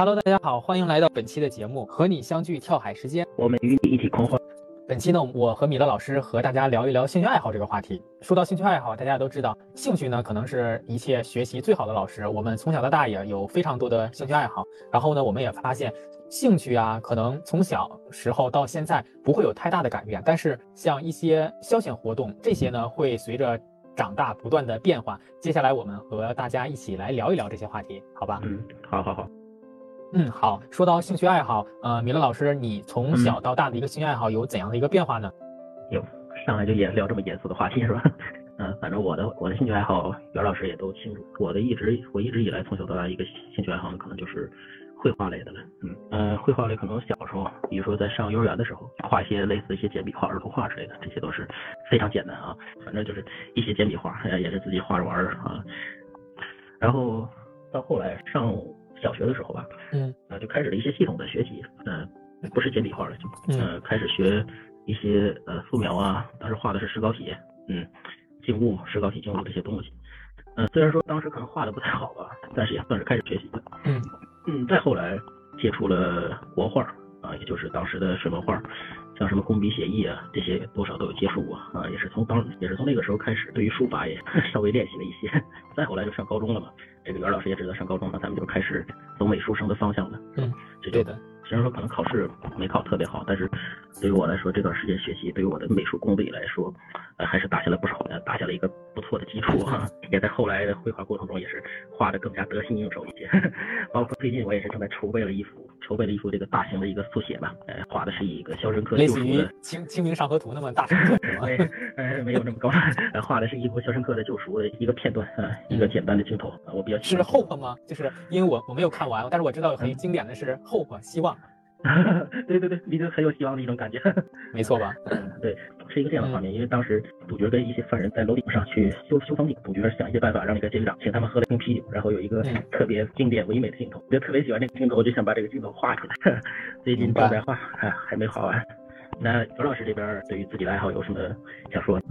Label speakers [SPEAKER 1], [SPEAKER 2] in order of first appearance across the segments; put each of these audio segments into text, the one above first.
[SPEAKER 1] Hello，大家好，欢迎来到本期的节目，和你相聚跳海时间，
[SPEAKER 2] 我们与你一起狂欢。
[SPEAKER 1] 本期呢，我和米勒老师和大家聊一聊兴趣爱好这个话题。说到兴趣爱好，大家都知道，兴趣呢可能是一切学习最好的老师。我们从小到大也有非常多的兴趣爱好。然后呢，我们也发现，兴趣啊，可能从小时候到现在不会有太大的改变。但是像一些消遣活动，这些呢会随着长大不断的变化。接下来我们和大家一起来聊一聊这些话题，好吧？
[SPEAKER 2] 嗯，好好好。
[SPEAKER 1] 嗯，好。说到兴趣爱好，呃，米勒老师，你从小到大的一个兴趣爱好有怎样的一个变化呢？
[SPEAKER 2] 有，上来就也聊这么严肃的话题是吧？嗯，反正我的我的兴趣爱好，袁老师也都清楚。我的一直我一直以来从小到大一个兴趣爱好呢，可能就是绘画类的了。嗯嗯，绘画类可能小时候，比如说在上幼儿园的时候，画一些类似一些简笔画、儿童画之类的，这些都是非常简单啊。反正就是一些简笔画，也是自己画着玩儿啊。然后到后来上。小学的时候吧，嗯，啊，就开始了一些系统的学习，嗯，不是简笔画了，就，嗯，开始学一些呃素描啊，当时画的是石膏体，嗯，静物、石膏体、静物这些东西，嗯，虽然说当时可能画的不太好吧，但是也算是开始学习的，嗯，嗯，再后来接触了国画，啊，也就是当时的水墨画，像什么工笔写意啊，这些多少都有接触过，啊，也是从当也是从那个时候开始，对于书法也 稍微练习了一些，再后来就上高中了嘛。这个袁老师也知道，上高中了，咱们就开始走美术生的方向了。
[SPEAKER 1] 嗯，
[SPEAKER 2] 对的。虽然说可能考试没考特别好，但是对于我来说，这段时间学习对于我的美术功底来说，呃，还是打下了不少的，打下了一个不错的基础哈。也在后来的绘画过程中，也是画的更加得心应手一些。包括最近我也是正在筹备了一幅，筹备了一幅这个大型的一个速写吧，呃，画的是一个肖申克
[SPEAKER 1] 类似于《清清明上河图》那么大成作是吗？
[SPEAKER 2] 呃，没有那么高，画的是一幅肖申克的救赎的一个片段呃，一个简单的镜头啊，我比较
[SPEAKER 1] 是 hope 吗？就是因为我我没有看完，但是我知道很经典的是 hope 希望。
[SPEAKER 2] 对对对，你就很有希望的一种感觉，
[SPEAKER 1] 没错吧？
[SPEAKER 2] 嗯，对，是一个这样的画面。因为当时主角跟一些犯人在楼顶上去修修房顶，主角想一些办法让那个监狱长请他们喝了一瓶啤酒，然后有一个特别经典唯美的镜头，我就特别喜欢这个镜头，我就想把这个镜头画出来。最近正在画，还还没画完。那刘老师这边对于自己的爱好有什么想说的？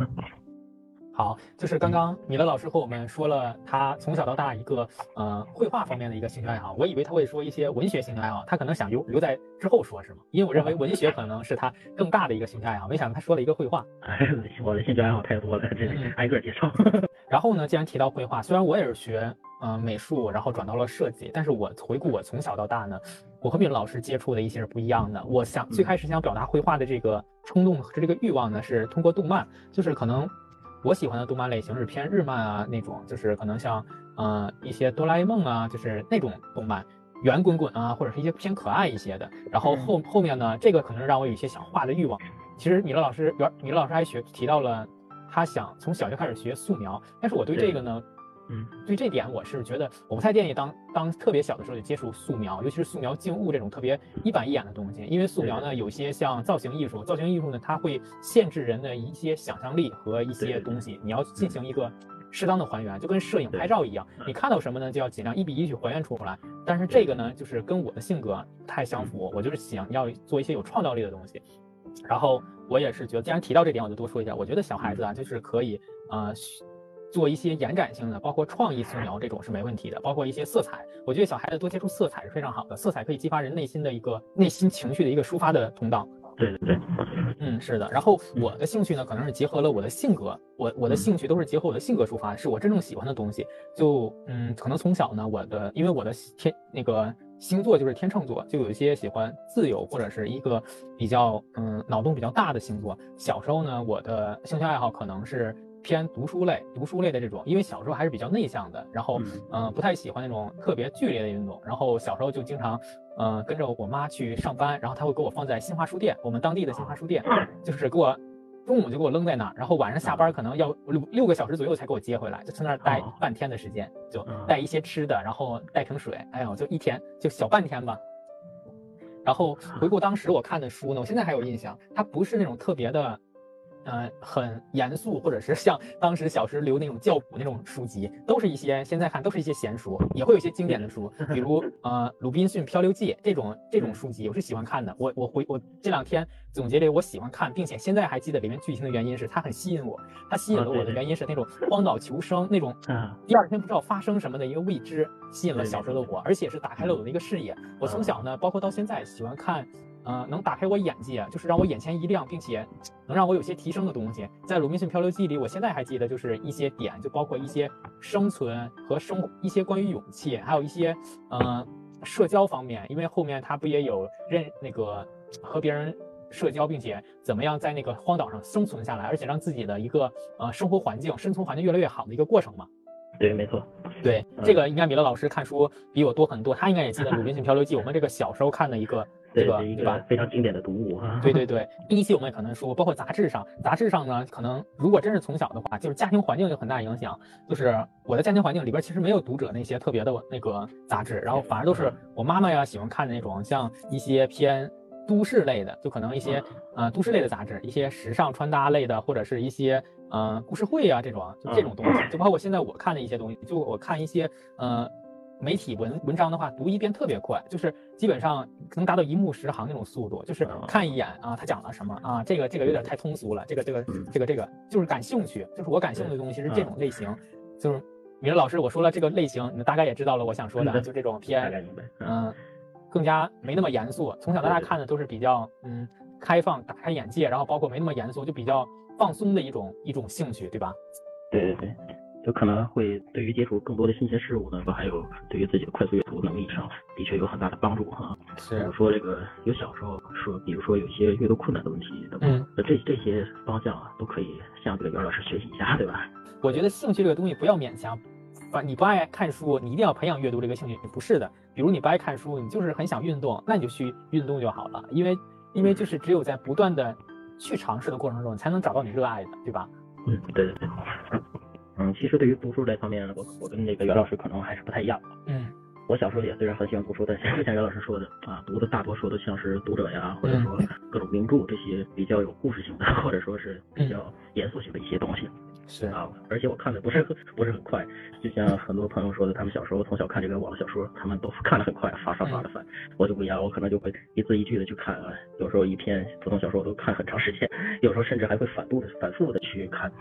[SPEAKER 1] 好，就是刚刚米勒老师和我们说了他从小到大一个呃绘画方面的一个兴趣爱好，我以为他会说一些文学兴趣爱好，他可能想留留在之后说，是吗？因为我认为文学可能是他更大的一个兴趣爱好，没想到他说了一个绘画。
[SPEAKER 2] 哎，我的兴趣爱好太多了，这挨个介绍。
[SPEAKER 1] 然后呢，既然提到绘画，虽然我也是学嗯美术，然后转到了设计，但是我回顾我从小到大呢，我和米勒老师接触的一些是不一样的。我想最开始想表达绘画的这个冲动和这个欲望呢，是通过动漫，就是可能。我喜欢的动漫类型是偏日漫啊，那种就是可能像，呃，一些哆啦 A 梦啊，就是那种动漫，圆滚滚啊，或者是一些偏可爱一些的。然后后后面呢，这个可能让我有一些想画的欲望。其实米勒老师，米勒老师还学提到了，他想从小就开始学素描，但是我对这个呢。嗯，对这点我是觉得我不太建议当当特别小的时候就接触素描，尤其是素描静物这种特别一板一眼的东西，因为素描呢有些像造型艺术，造型艺术呢它会限制人的一些想象力和一些东西，你要进行一个适当的还原，就跟摄影拍照一样，你看到什么呢就要尽量一比一去还原出来。但是这个呢就是跟我的性格太相符，我就是想要做一些有创造力的东西。然后我也是觉得，既然提到这点，我就多说一下，我觉得小孩子啊就是可以呃。做一些延展性的，包括创意素描这种是没问题的，包括一些色彩，我觉得小孩子多接触色彩是非常好的，色彩可以激发人内心的一个内心情绪的一个抒发的通道。
[SPEAKER 2] 对对对，
[SPEAKER 1] 嗯，是的。然后我的兴趣呢，可能是结合了我的性格，我我的兴趣都是结合我的性格出发，是我真正喜欢的东西。就嗯，可能从小呢，我的因为我的天那个星座就是天秤座，就有一些喜欢自由或者是一个比较嗯脑洞比较大的星座。小时候呢，我的兴趣爱好可能是。偏读书类，读书类的这种，因为小时候还是比较内向的，然后嗯，不太喜欢那种特别剧烈的运动，然后小时候就经常嗯跟着我妈去上班，然后她会给我放在新华书店，我们当地的新华书店，就是给我中午就给我扔在那儿，然后晚上下班可能要六六个小时左右才给我接回来，就在那儿待半天的时间，就带一些吃的，然后带瓶水，哎呦，就一天就小半天吧。然后回顾当时我看的书呢，我现在还有印象，它不是那种特别的。呃很严肃，或者是像当时小时留那种教辅那种书籍，都是一些现在看都是一些闲书，也会有一些经典的书，比如呃《鲁滨逊漂流记》这种这种书籍，我是喜欢看的。我我回我这两天总结了我喜欢看，并且现在还记得里面剧情的原因是它很吸引我，它吸引了我的原因是那种荒岛求生那种第二天不知道发生什么的一个未知，吸引了小时候的我，而且是打开了我的一个视野。我从小呢，包括到现在喜欢看。呃，能打开我眼界，就是让我眼前一亮，并且能让我有些提升的东西。在《鲁滨逊漂流记》里，我现在还记得，就是一些点，就包括一些生存和生一些关于勇气，还有一些呃社交方面。因为后面他不也有认那个和别人社交，并且怎么样在那个荒岛上生存下来，而且让自己的一个呃生活环境、生存环境越来越好的一个过程嘛？
[SPEAKER 2] 对，没错。
[SPEAKER 1] 对，这个应该米勒老师看书比我多很多，他应该也记得《鲁滨逊漂流记》，我们这个小时候看的一个。
[SPEAKER 2] 这
[SPEAKER 1] 个
[SPEAKER 2] 对吧？非常经典的读物哈。
[SPEAKER 1] 对对 对，第一期我们也可能说，包括杂志上，杂志上呢，可能如果真是从小的话，就是家庭环境有很大影响。就是我的家庭环境里边其实没有读者那些特别的那个杂志，然后反而都是我妈妈呀喜欢看的那种，像一些偏都市类的，就可能一些呃都市类的杂志，一些时尚穿搭类的，或者是一些呃故事会啊这种，就这种东西。就包括现在我看的一些东西，就我看一些呃。媒体文文章的话，读一遍特别快，就是基本上能达到一目十行那种速度，就是看一眼啊，他讲了什么啊，这个这个有点太通俗了，这个这个这个这个就是感兴趣，就是我感兴趣的东西是这种类型，就是米勒老师我说了这个类型，你大概也知道了我想说的，就这种 偏嗯。更加没那么严肃，从小到大看的都是比较嗯开放，打开眼界，然后包括没那么严肃，就比较放松的一种一种兴趣，对吧？
[SPEAKER 2] 对对对。就可能会对于接触更多的新鲜事物呢，还有对于自己的快速阅读能力上，的确有很大的帮助哈。
[SPEAKER 1] 是，
[SPEAKER 2] 比如说这个有小时候说，比如说有一些阅读困难的问题等等，那这这些方向啊，都可以向这个袁老师学习一下，对吧？
[SPEAKER 1] 我觉得兴趣这个东西不要勉强，反你不爱看书，你一定要培养阅读这个兴趣，不是的。比如你不爱看书，你就是很想运动，那你就去运动就好了，因为因为就是只有在不断的去尝试的过程中，你才能找到你热爱的，对吧？
[SPEAKER 2] 嗯，对对对。嗯，其实对于读书这方面，我我跟那个袁老师可能还是不太一样。
[SPEAKER 1] 嗯，
[SPEAKER 2] 我小时候也虽然很喜欢读书，但就 像袁老师说的啊，读的大多数都像是读者呀，或者说各种名著这些比较有故事性的，或者说是比较严肃性的一些东西。
[SPEAKER 1] 是
[SPEAKER 2] 啊，而且我看的不是 不是很快，就像很多朋友说的，他们小时候从小看这个网络小说，他们都看的很快，刷刷刷的翻。我就不一样，我可能就会一字一句的去看啊，有时候一篇普通小说我都看很长时间，有时候甚至还会反复的反复的去看。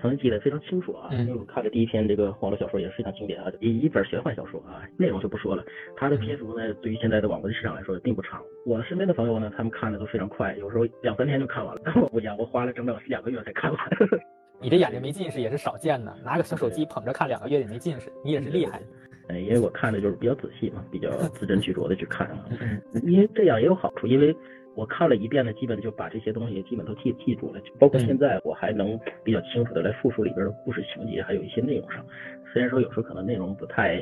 [SPEAKER 2] 曾经记得非常清楚啊，因为我看的第一篇这个网络小说也是非常经典啊，一一本玄幻小说啊，内容就不说了，它的篇幅呢，对于现在的网文市场来说并不长。我身边的朋友呢，他们看的都非常快，有时候两三天就看完了，我不一样，我花了整整两个月才看完。
[SPEAKER 1] 你这眼睛没近视也是少见的，拿个小手机捧着看两个月也没近视，你也是厉害。
[SPEAKER 2] 哎，因为我看的就是比较仔细嘛，比较字斟句酌的去看啊。因为这样也有好处，因为我看了一遍呢，基本就把这些东西基本都记记住了，包括现在我还能比较清楚的来复述里边的故事情节，还有一些内容上。虽然说有时候可能内容不太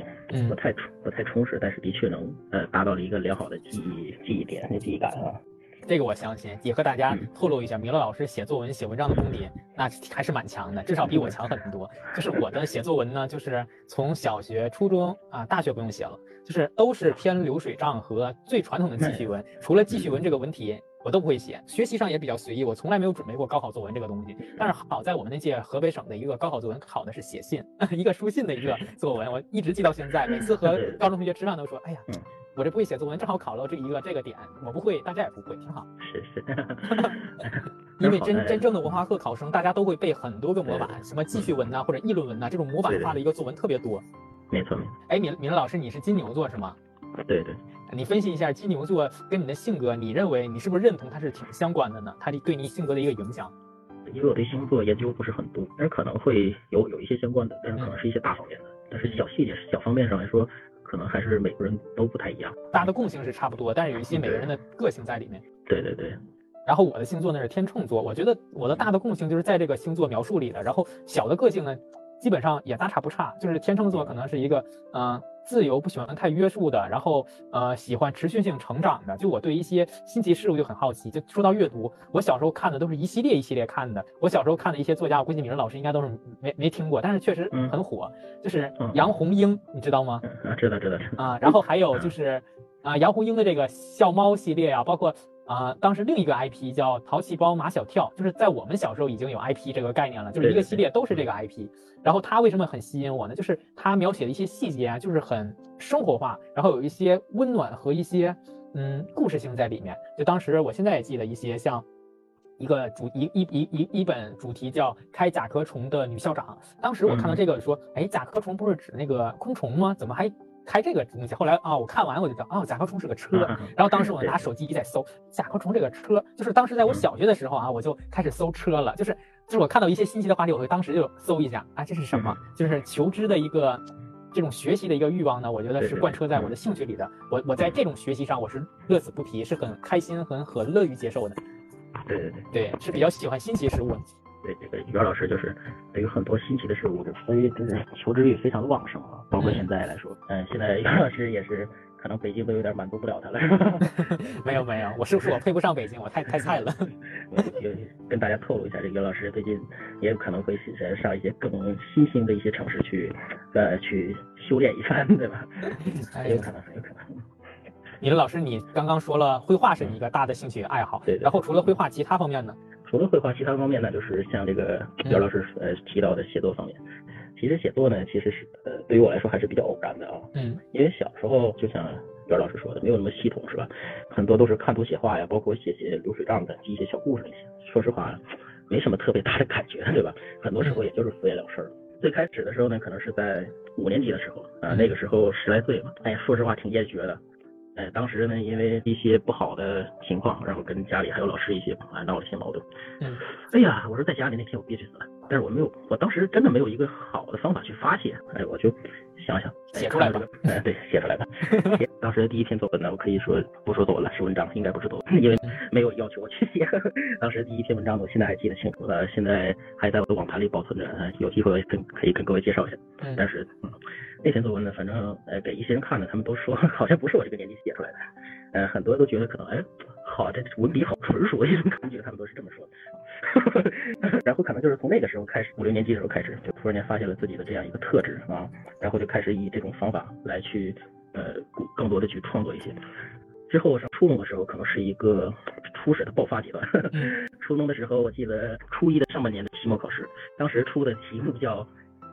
[SPEAKER 2] 不太充不太充实，但是的确能呃达到了一个良好的记忆记忆点、记忆感啊。
[SPEAKER 1] 这个我相信，也和大家透露一下，米勒老师写作文、写文章的功底，那还是蛮强的，至少比我强很多。就是我的写作文呢，就是从小学、初中啊、大学不用写了，就是都是偏流水账和最传统的记叙文。除了记叙文这个文体，我都不会写。学习上也比较随意，我从来没有准备过高考作文这个东西。但是好在我们那届河北省的一个高考作文考的是写信，一个书信的一个作文，我一直记到现在。每次和高中同学吃饭都说，哎呀。我这不会写作文，正好考了这一个这个点，我不会，大家也不会，挺好。
[SPEAKER 2] 是是，
[SPEAKER 1] 因为真真正的文化课考生，大家都会背很多个模板，什么记叙文呐，或者议论文呐，这种模板化的一个作文特别多。
[SPEAKER 2] 没错。
[SPEAKER 1] 哎，敏敏老师，你是金牛座是吗？
[SPEAKER 2] 对对。
[SPEAKER 1] 你分析一下金牛座跟你的性格，你认为你是不是认同它是挺相关的呢？它对你性格的一个影响？
[SPEAKER 2] 因为我对星座研究不是很多，但是可能会有有一些相关的，但是可能是一些大方面的，但是小细节、小方面上来说。可能还是每个人都不太一样，
[SPEAKER 1] 大的共性是差不多，但是有一些每个人的个性在里面。
[SPEAKER 2] 对对对。
[SPEAKER 1] 然后我的星座呢是天秤座，我觉得我的大的共性就是在这个星座描述里的，然后小的个性呢，基本上也大差不差，就是天秤座可能是一个嗯。自由不喜欢太约束的，然后呃喜欢持续性成长的。就我对一些新奇事物就很好奇。就说到阅读，我小时候看的都是一系列一系列看的。我小时候看的一些作家，我估计米人老师应该都是没没听过，但是确实很火。就是杨红樱，你知道吗？
[SPEAKER 2] 啊，知道知道。
[SPEAKER 1] 啊，然后还有就是啊杨红樱的这个笑猫系列啊，包括啊，当时另一个 IP 叫淘气包马小跳，就是在我们小时候已经有 IP 这个概念了，就是一个系列都是这个 IP。然后它为什么很吸引我呢？就是它描写的一些细节啊，就是很生活化，然后有一些温暖和一些嗯故事性在里面。就当时我现在也记得一些像。一个主一一一一一本主题叫开甲壳虫的女校长，当时我看到这个说，哎，甲壳虫不是指那个昆虫吗？怎么还开这个东西？后来啊，我看完我就知道，哦，甲壳虫是个车。然后当时我拿手机一在搜甲壳虫这个车，就是当时在我小学的时候啊，我就开始搜车了，就是就是我看到一些新奇的话题，我会当时就搜一下啊，这是什么？就是求知的一个这种学习的一个欲望呢，我觉得是贯彻在我的兴趣里的。我我在这种学习上我是乐此不疲，是很开心，很很乐于接受的。
[SPEAKER 2] 对对对
[SPEAKER 1] 对，是比较喜欢新奇事物。
[SPEAKER 2] 对这个袁老师就是对于很多新奇的事物，所以就是求知欲非常的旺盛啊。包括现在来说，嗯，现在袁老师也是可能北京都有点满足不了他了，是吧？
[SPEAKER 1] 没有没有，我是不是我配不上北京？我太太菜了。
[SPEAKER 2] 就跟大家透露一下，这袁老师最近也有可能会上一些更新兴的一些城市去，呃，去修炼一番，对吧？很有可能，很有可能。
[SPEAKER 1] 你的老师，你刚刚说了绘画是你一个大的兴趣爱好，
[SPEAKER 2] 对。
[SPEAKER 1] 然后除了绘画，其他方面呢？
[SPEAKER 2] 除了绘画，其他方面呢，就是像这个袁老师呃提到的写作方面。其实写作呢，其实是呃对于我来说还是比较偶然的啊。
[SPEAKER 1] 嗯。
[SPEAKER 2] 因为小时候就像袁老师说的，没有那么系统，是吧？很多都是看图写画呀，包括写写流水账的，记一些小故事那些。说实话，没什么特别大的感觉，对吧？很多时候也就是敷衍了事儿。最开始的时候呢，可能是在五年级的时候啊，那个时候十来岁嘛，哎呀，说实话挺厌学的。哎，当时呢，因为一些不好的情况，然后跟家里还有老师一些啊闹了一些矛盾。
[SPEAKER 1] 嗯，
[SPEAKER 2] 哎呀，我说在家里那天我憋屈死了，但是我没有，我当时真的没有一个好的方法去发泄。哎，我就想想
[SPEAKER 1] 写出来
[SPEAKER 2] 吧。哎，对，写出来吧。当时的第一篇作文呢，我可以说不说作文了，是文章，应该不是作文，因为没有要求我去写。当时第一篇文章呢，我现在还记得清楚，呃，现在还在我的网盘里保存着，有机会跟可以跟各位介绍一下。
[SPEAKER 1] 嗯，
[SPEAKER 2] 但是。那篇作文呢，反正呃给一些人看了，他们都说好像不是我这个年纪写出来的，呃很多都觉得可能哎好这文笔好纯熟一种感觉，他们都是这么说的。然后可能就是从那个时候开始，五六年级的时候开始，就突然间发现了自己的这样一个特质啊，然后就开始以这种方法来去呃更多的去创作一些。之后上初中的时候，可能是一个初始的爆发阶段。初中的时候，我记得初一的上半年的期末考试，当时出的题目叫。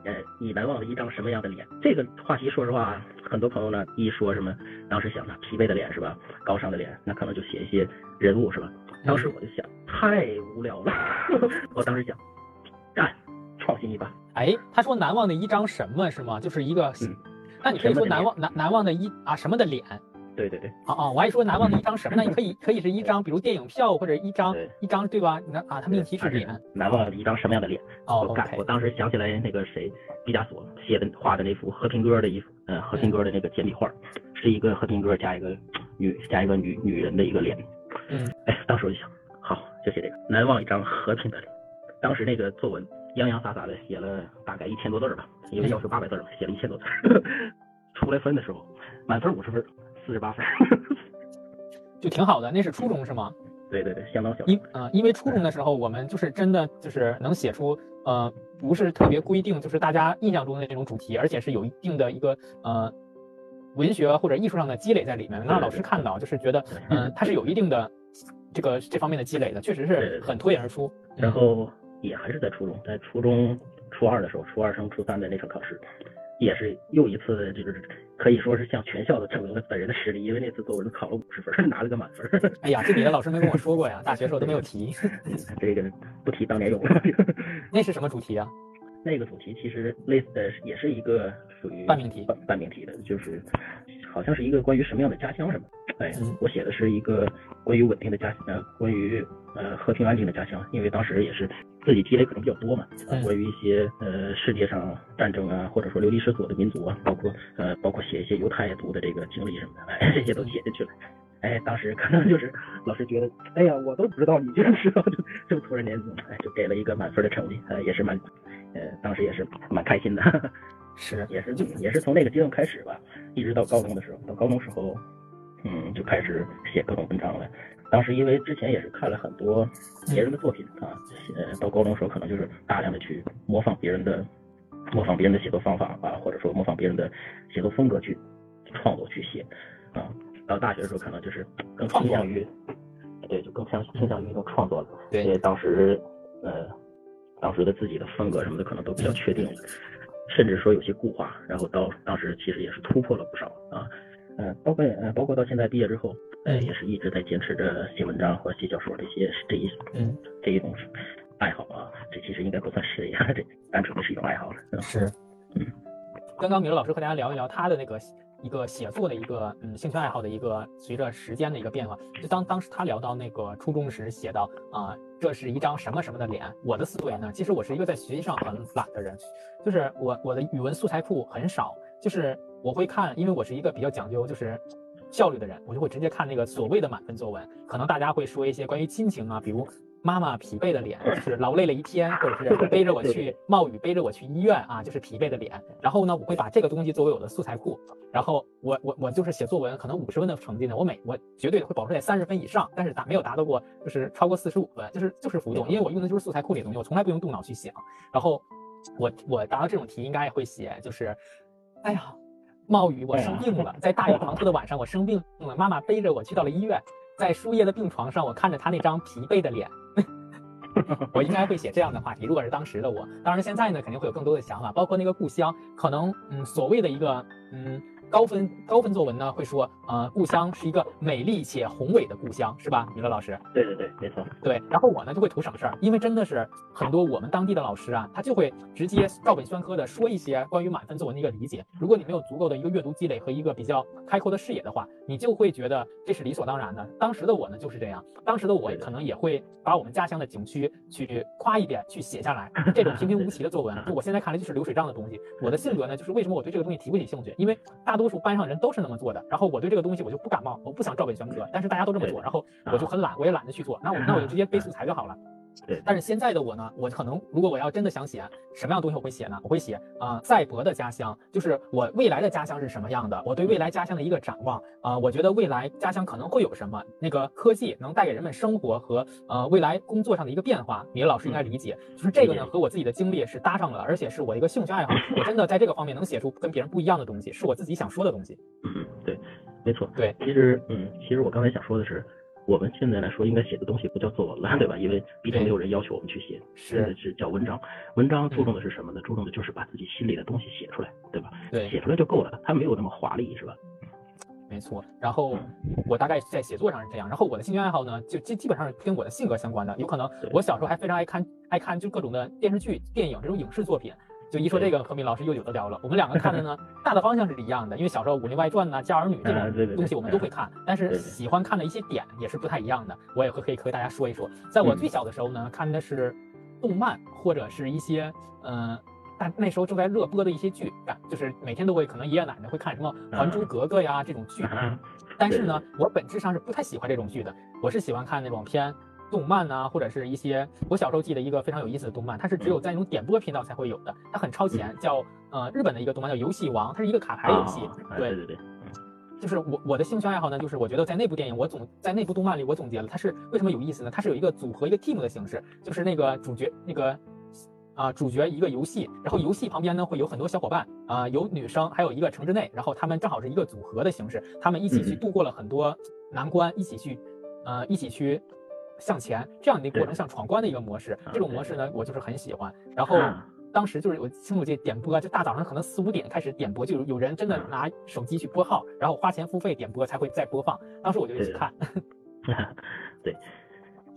[SPEAKER 2] 呃，你难忘的一张什么样的脸？这个话题，说实话，很多朋友呢一说什么，当时想着疲惫的脸是吧？高尚的脸，那可能就写一些人物是吧？当时我就想，太无聊了。我当时想，干，创新一把。
[SPEAKER 1] 哎，他说难忘的一张什么是吗？就是一个，那你可以说难忘难难忘的一啊什么的脸？
[SPEAKER 2] 对对对，
[SPEAKER 1] 哦哦，我还说难忘的一张什么呢？你可以可以是一张，比如电影票或者一张一张，对吧？那啊，他命题是脸，
[SPEAKER 2] 难忘的一张什么样的脸？
[SPEAKER 1] 哦，
[SPEAKER 2] 我我当时想起来那个谁，毕加索写的画的那幅和平鸽的一幅，呃，和平鸽的那个简笔画，是一个和平鸽加一个女加一个女女人的一个脸。
[SPEAKER 1] 嗯，
[SPEAKER 2] 哎，当时我就想，好，就写这个，难忘一张和平的脸。当时那个作文洋洋洒洒的写了大概一千多字吧，因为要求八百字嘛，写了一千多字。出来分的时候，满分五十分。四十八分，
[SPEAKER 1] 就挺好的。那是初中是吗？
[SPEAKER 2] 对对对，相当小。
[SPEAKER 1] 因啊，因为初中的时候，我们就是真的就是能写出呃，不是特别规定，就是大家印象中的那种主题，而且是有一定的一个呃文学或者艺术上的积累在里面，能让老师看到，就是觉得嗯，他是有一定的这个这方面的积累的，确实是很脱颖而出。
[SPEAKER 2] 然后也还是在初中，在初中初二的时候，初二升初三的那场考试。也是又一次，就是可以说是向全校的证明了本人的实力，因为那次作文考了五十分，拿了个满分。
[SPEAKER 1] 哎呀，这你的老师没跟我说过呀，大学时候都没有提。
[SPEAKER 2] 这个不提当年勇了。
[SPEAKER 1] 那是什么主题啊？
[SPEAKER 2] 那个主题其实类似的也是一个属于
[SPEAKER 1] 半命题，
[SPEAKER 2] 半半命题的，就是好像是一个关于什么样的家乡什么。哎，我写的是一个关于稳定的家乡，关于呃和平安静的家乡，因为当时也是。自己积累可能比较多嘛，关于一些呃世界上战争啊，或者说流离失所的民族啊，包括呃包括写一些犹太族的这个经历什么的，哎，这些都写进去了。哎，当时可能就是老师觉得，哎呀，我都不知道，你居然知道，就就突然间，哎，就给了一个满分的成绩，呃，也是蛮，呃，当时也是蛮开心的。
[SPEAKER 1] 是，
[SPEAKER 2] 也是也是从那个阶段开始吧，一直到高中的时候，到高中时候，嗯，就开始写各种文章了。当时因为之前也是看了很多别人的作品啊，呃，到高中时候可能就是大量的去模仿别人的，模仿别人的写作方法啊，或者说模仿别人的写作风格去创作去写啊。到大学的时候可能就是更倾向于对，就更倾倾向于一种创作了。
[SPEAKER 1] 对，
[SPEAKER 2] 因为当时呃，当时的自己的风格什么的可能都比较确定了，甚至说有些固化，然后到当时其实也是突破了不少啊。嗯，包括呃，包括到现在毕业之后，呃，也是一直在坚持着写文章和写小说这些这一
[SPEAKER 1] 嗯
[SPEAKER 2] 这一种爱好啊。这其实应该不算事业，这单纯的是一种爱好了。
[SPEAKER 1] 是，嗯。刚刚米勒老师和大家聊一聊他的那个一个写作的一个嗯兴趣爱好的一个随着时间的一个变化。就当当时他聊到那个初中时写到啊，这是一张什么什么的脸。我的思维呢，其实我是一个在学习上很懒的人，就是我我的语文素材库很少，就是我会看，因为我是一个比较讲究就是效率的人，我就会直接看那个所谓的满分作文。可能大家会说一些关于亲情啊，比如。妈妈疲惫的脸，就是劳累了一天，或者是 背着我去冒雨，背着我去医院啊，就是疲惫的脸。然后呢，我会把这个东西作为我的素材库。然后我我我就是写作文，可能五十分的成绩呢，我每我绝对会保持在三十分以上，但是达没有达到过，就是超过四十五分，就是就是浮动，因为我用的就是素材库里的东西，我从来不用动脑去想。然后我我达到这种题应该会写，就是哎呀，冒雨我生病了，在大雨滂沱的晚上我生病了，妈妈背着我去到了医院，在输液的病床上，我看着她那张疲惫的脸。我应该会写这样的话题，如果是当时的我，当然现在呢，肯定会有更多的想法，包括那个故乡，可能嗯，所谓的一个嗯。高分高分作文呢，会说，呃，故乡是一个美丽且宏伟的故乡，是吧，米勒老师？
[SPEAKER 2] 对对对，没错。
[SPEAKER 1] 对，然后我呢就会图省事儿，因为真的是很多我们当地的老师啊，他就会直接照本宣科的说一些关于满分作文的一个理解。如果你没有足够的一个阅读积累和一个比较开阔的视野的话，你就会觉得这是理所当然的。当时的我呢就是这样，当时的我可能也会把我们家乡的景区去夸一遍，去写下来。这种平平无奇的作文，我现在看来就是流水账的东西。我的性格呢，就是为什么我对这个东西提不起兴趣，因为大。多数班上人都是那么做的，然后我对这个东西我就不感冒，我不想照本宣科，但是大家都这么做，然后我就很懒，我也懒得去做，那我那我就直接背素材就好了。
[SPEAKER 2] 对，
[SPEAKER 1] 但是现在的我呢，我可能如果我要真的想写什么样的东西，我会写呢？我会写啊，赛博的家乡，就是我未来的家乡是什么样的？我对未来家乡的一个展望啊，我觉得未来家乡可能会有什么？那个科技能带给人们生活和呃未来工作上的一个变化，米老师应该理解。就是这个呢，和我自己的经历是搭上了，而且是我一个兴趣爱好。我真的在这个方面能写出跟别人不一样的东西，是我自己想说的东西。
[SPEAKER 2] 嗯，对，没错。
[SPEAKER 1] 对，
[SPEAKER 2] 其实嗯，其实我刚才想说的是。我们现在来说，应该写的东西不叫作文了，对吧？因为毕竟没有人要求我们去写，
[SPEAKER 1] 是
[SPEAKER 2] 是叫文章。文章注重的是什么呢？注重的就是把自己心里的东西写出来，对吧？
[SPEAKER 1] 对，
[SPEAKER 2] 写出来就够了，它没有那么华丽，是吧？
[SPEAKER 1] 没错。然后我大概在写作上是这样。然后我的兴趣爱好呢，就基基本上是跟我的性格相关的。有可能我小时候还非常爱看爱看就各种的电视剧、电影这种影视作品。就一说这个，何敏老师又有的聊了。我们两个看的呢，大的方向是一样的，因为小时候《武林外传》呐、《家儿女》这种东西我们都会看，但是喜欢看的一些点也是不太一样的。我也会可以和大家说一说。在我最小的时候呢，看的是动漫或者是一些嗯，但那时候正在热播的一些剧，就是每天都会可能爷爷奶奶会看什么《还珠格格》呀这种剧。但是呢，我本质上是不太喜欢这种剧的，我是喜欢看那种偏。动漫呐，或者是一些我小时候记得一个非常有意思的动漫，它是只有在那种点播频道才会有的，它很超前，叫呃日本的一个动漫叫游戏王，它是一个卡牌游戏。
[SPEAKER 2] 对对对，
[SPEAKER 1] 就是我我的兴趣爱好呢，就是我觉得在那部电影，我总在那部动漫里我总结了它是为什么有意思呢？它是有一个组合一个 team 的形式，就是那个主角那个啊主角一个游戏，然后游戏旁边呢会有很多小伙伴啊，有女生，还有一个城之内，然后他们正好是一个组合的形式，他们一起去度过了很多难关，一起去呃一起去。向前这样的一个过程，像闯关的一个模式，这种模式呢，我就是很喜欢。然后当时就是我清楚记点播，就大早上可能四五点开始点播，就有有人真的拿手机去拨号，然后花钱付费点播才会再播放。当时我就一起看。
[SPEAKER 2] 对。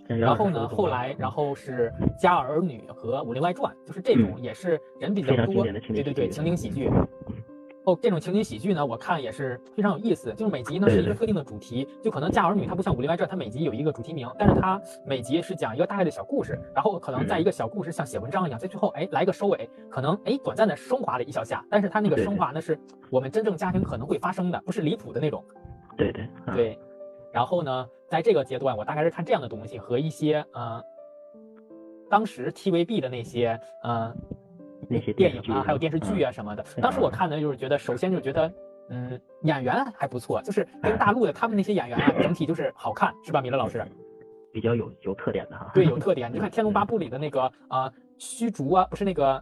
[SPEAKER 1] 然后呢，后来然后是《家儿女》和《武林外传》，就是这种也是人比较多，对对对，情景喜剧。哦，这种情景喜剧呢，我看也是非常有意思。就是每集呢是一个特定的主题，就可能《嫁儿女》它不像《武林外传》，它每集有一个主题名，但是它每集是讲一个大概的小故事，然后可能在一个小故事像写文章一样，在最后哎来个收尾，可能哎短暂的升华了一小下，但是它那个升华呢是我们真正家庭可能会发生的，不是离谱的那种。
[SPEAKER 2] 对对
[SPEAKER 1] 对。然后呢，在这个阶段，我大概是看这样的东西和一些呃，当时 TVB 的那些呃。
[SPEAKER 2] 那些
[SPEAKER 1] 电影啊，还有电视剧啊什么的，当时我看的就是觉得，首先就觉得，嗯，演员还不错，就是跟大陆的他们那些演员啊，整体就是好看，是吧，米勒老师？
[SPEAKER 2] 比较有有特点的哈。
[SPEAKER 1] 对，有特点。你看《天龙八部》里的那个啊，虚竹啊，不是那个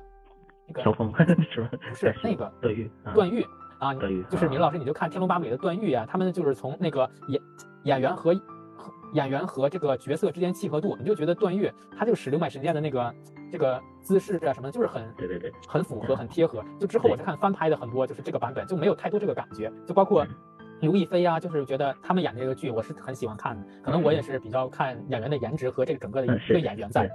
[SPEAKER 1] 那个
[SPEAKER 2] 萧峰 是吧？
[SPEAKER 1] 不是那个
[SPEAKER 2] 段誉，
[SPEAKER 1] 段誉啊，
[SPEAKER 2] 段誉
[SPEAKER 1] 就是米勒老师，你就看《天龙八部》里的段誉啊，他们就是从那个演演员和。演员和这个角色之间契合度，你就觉得段誉他就使六脉神剑的那个这个姿势啊什么，就是很
[SPEAKER 2] 对对对，
[SPEAKER 1] 很符合，很贴合。就之后我再看翻拍的很多，就是这个版本就没有太多这个感觉，就包括刘亦菲啊，就是觉得他们演的这个剧我是很喜欢看的，可能我也是比较看演员的颜值和这个整个的一个演员在。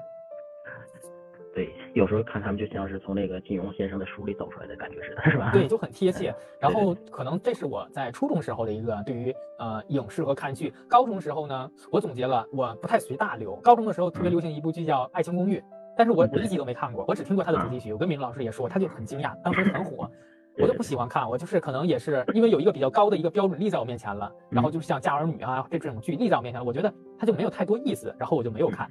[SPEAKER 2] 对，有时候看他们就像是从那个金庸先生的书里走出来的感觉似的，是吧？
[SPEAKER 1] 对，就很贴切。然后可能这是我在初中时候的一个对于呃影视和看剧。高中时候呢，我总结了，我不太随大流。高中的时候特别流行一部剧叫《爱情公寓》，但是我我一集都没看过，我只听过它的主题曲。我跟敏老师也说，他就很惊讶，当时很火，我就不喜欢看。我就是可能也是因为有一个比较高的一个标准立在我面前了，然后就是像《家儿女》啊这这种剧立在我面前，我觉得它就没有太多意思，然后我就没有看。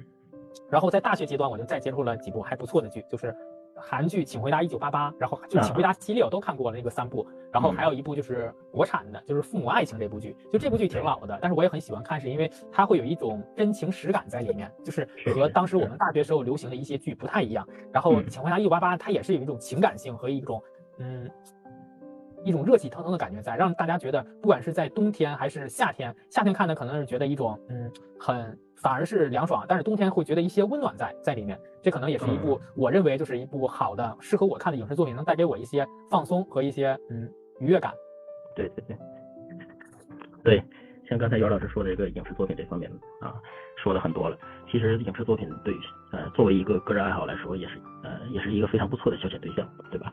[SPEAKER 1] 然后在大学阶段，我就再接触了几部还不错的剧，就是韩剧《请回答一九八八》，然后就《请回答》系列我都看过了那个三部，然后还有一部就是国产的，就是《父母爱情》这部剧，就这部剧挺老的，但是我也很喜欢看，是因为它会有一种真情实感在里面，就是和当时我们大学时候流行的一些剧不太一样。然后《请回答一九八八》它也是有一种情感性和一种嗯。一种热气腾腾的感觉在，让大家觉得，不管是在冬天还是夏天，夏天看的可能是觉得一种，嗯，很反而是凉爽，但是冬天会觉得一些温暖在在里面。这可能也是一部我认为就是一部好的、适合我看的影视作品，能带给我一些放松和一些嗯愉悦感。
[SPEAKER 2] 对对对，对，像刚才姚老师说的这个影视作品这方面啊，说的很多了。其实影视作品对呃作为一个个人爱好来说，也是呃也是一个非常不错的消遣对象，对吧？